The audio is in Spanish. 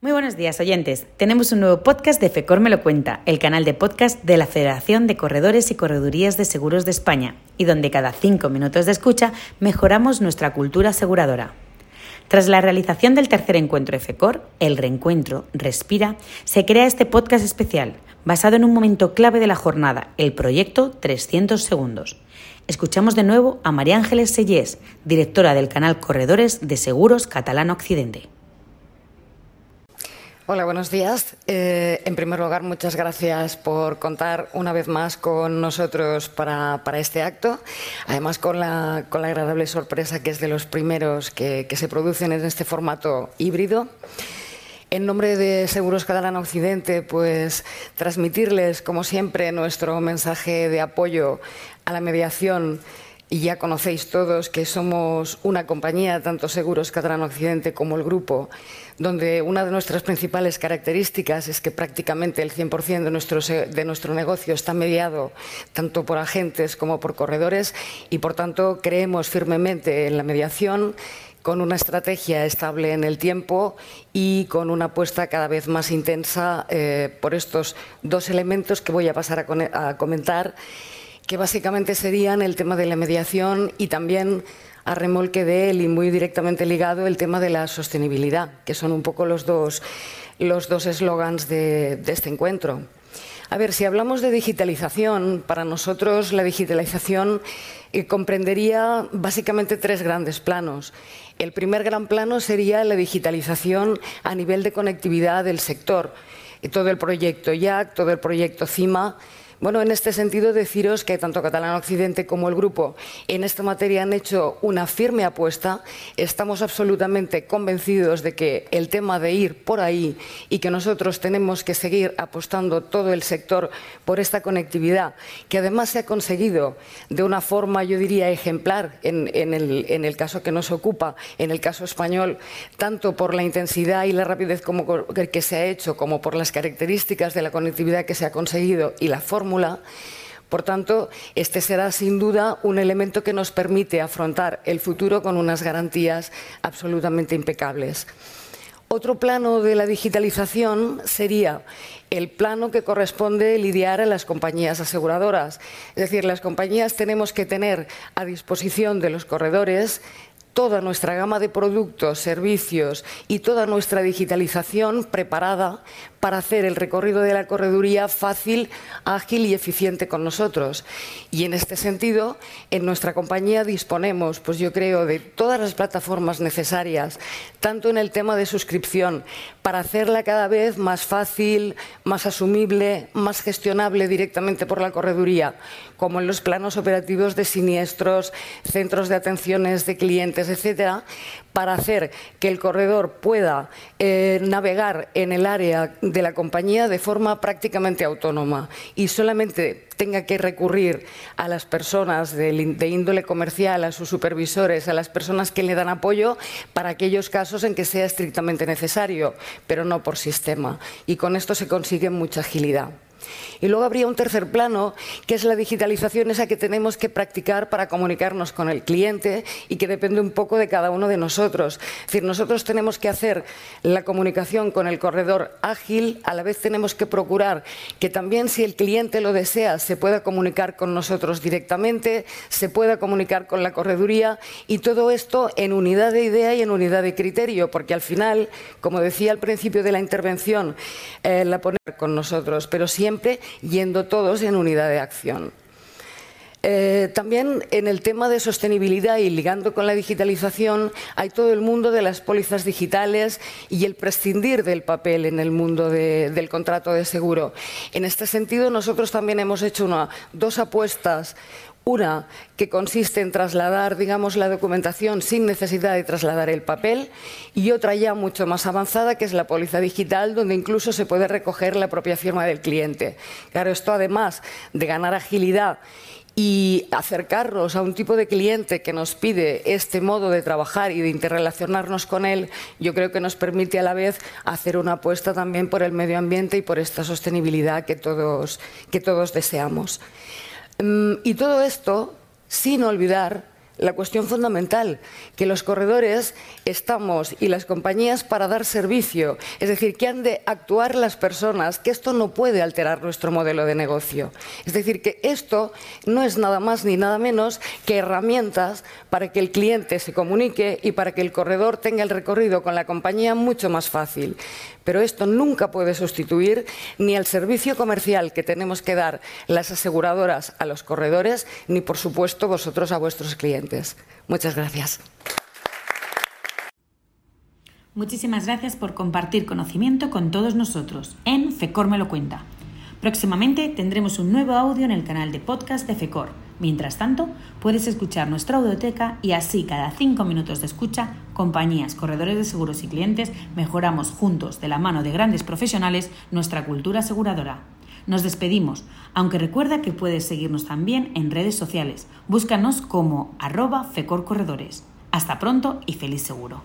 Muy buenos días, oyentes. Tenemos un nuevo podcast de FECOR Me lo cuenta, el canal de podcast de la Federación de Corredores y Corredurías de Seguros de España, y donde cada cinco minutos de escucha mejoramos nuestra cultura aseguradora. Tras la realización del tercer encuentro de FECOR, el reencuentro Respira, se crea este podcast especial, basado en un momento clave de la jornada, el proyecto 300 segundos. Escuchamos de nuevo a María Ángeles Sellés, directora del canal Corredores de Seguros Catalano Occidente. Hola, buenos días. Eh, en primer lugar, muchas gracias por contar una vez más con nosotros para, este acto. Además, con la, con la, agradable sorpresa que es de los primeros que, que se producen en este formato híbrido. En nombre de Seguros Catalán Occidente, pues transmitirles, como siempre, nuestro mensaje de apoyo a la mediación y ya conocéis todos que somos una compañía, tanto Seguros Catalán Occidente como el grupo, donde una de nuestras principales características es que prácticamente el 100% de nuestro, de nuestro negocio está mediado tanto por agentes como por corredores y, por tanto, creemos firmemente en la mediación con una estrategia estable en el tiempo y con una apuesta cada vez más intensa eh, por estos dos elementos que voy a pasar a comentar que básicamente serían el tema de la mediación y también a remolque de él y muy directamente ligado el tema de la sostenibilidad, que son un poco los dos los dos eslogans de, este encuentro. A ver, si hablamos de digitalización, para nosotros la digitalización eh, comprendería básicamente tres grandes planos. El primer gran plano sería la digitalización a nivel de conectividad del sector. Todo el proyecto YAC, todo el proyecto CIMA, bueno, en este sentido deciros que tanto Catalán Occidente como el grupo en esta materia han hecho una firme apuesta. Estamos absolutamente convencidos de que el tema de ir por ahí y que nosotros tenemos que seguir apostando todo el sector por esta conectividad, que además se ha conseguido de una forma, yo diría, ejemplar en, el, en el, caso que nos ocupa, en el caso español, tanto por la intensidad y la rapidez como que se ha hecho, como por las características de la conectividad que se ha conseguido y la forma por tanto, este será sin duda un elemento que nos permite afrontar el futuro con unas garantías absolutamente impecables. Otro plano de la digitalización sería el plano que corresponde lidiar a las compañías aseguradoras. Es decir, las compañías tenemos que tener a disposición de los corredores toda nuestra gama de productos, servicios y toda nuestra digitalización preparada para hacer el recorrido de la correduría fácil, ágil y eficiente con nosotros. Y en este sentido, en nuestra compañía disponemos, pues yo creo, de todas las plataformas necesarias, tanto en el tema de suscripción, para hacerla cada vez más fácil, más asumible, más gestionable directamente por la correduría, como en los planos operativos de siniestros, centros de atenciones de clientes, etcétera, para hacer que el corredor pueda eh, navegar en el área de la compañía de forma prácticamente autónoma y solamente tenga que recurrir a las personas de, índole comercial, a sus supervisores, a las personas que le dan apoyo para aquellos casos en que sea estrictamente necesario, pero no por sistema. Y con esto se consigue mucha agilidad. Y luego habría un tercer plano, que es la digitalización esa que tenemos que practicar para comunicarnos con el cliente y que depende un poco de cada uno de nosotros. Es decir, nosotros tenemos que hacer la comunicación con el corredor ágil, a la vez tenemos que procurar que también si el cliente lo desea se pueda comunicar con nosotros directamente, se pueda comunicar con la correduría y todo esto en unidad de idea y en unidad de criterio, porque al final, como decía al principio de la intervención, eh, la poner con nosotros, pero siempre yendo todos en unidad de acción. Eh, también en el tema de sostenibilidad y ligando con la digitalización hay todo el mundo de las pólizas digitales y el prescindir del papel en el mundo del contrato de seguro. En este sentido, nosotros también hemos hecho dos apuestas una que consiste en trasladar, digamos, la documentación sin necesidad de trasladar el papel y otra ya mucho más avanzada que es la póliza digital donde incluso se puede recoger la propia firma del cliente. Claro, esto además de ganar agilidad y acercarnos a un tipo de cliente que nos pide este modo de trabajar y de interrelacionarnos con él, yo creo que nos permite a la vez hacer una apuesta también por el medio ambiente y por esta sostenibilidad que todos, que todos deseamos. Mm, y todo esto sin olvidar la cuestión fundamental, que los corredores estamos y las compañías para dar servicio, es decir, que han de actuar las personas, que esto no puede alterar nuestro modelo de negocio. Es decir, que esto no es nada más ni nada menos que herramientas para que el cliente se comunique y para que el corredor tenga el recorrido con la compañía mucho más fácil. Pero esto nunca puede sustituir ni el servicio comercial que tenemos que dar las aseguradoras a los corredores, ni por supuesto vosotros a vuestros clientes. Muchas gracias. Muchísimas gracias por compartir conocimiento con todos nosotros en FECOR me lo cuenta. Próximamente tendremos un nuevo audio en el canal de podcast de FECOR. Mientras tanto, puedes escuchar nuestra audioteca y así cada cinco minutos de escucha, compañías, corredores de seguros y clientes mejoramos juntos, de la mano de grandes profesionales, nuestra cultura aseguradora. Nos despedimos, aunque recuerda que puedes seguirnos también en redes sociales. Búscanos como arroba fecorcorredores. Hasta pronto y feliz seguro.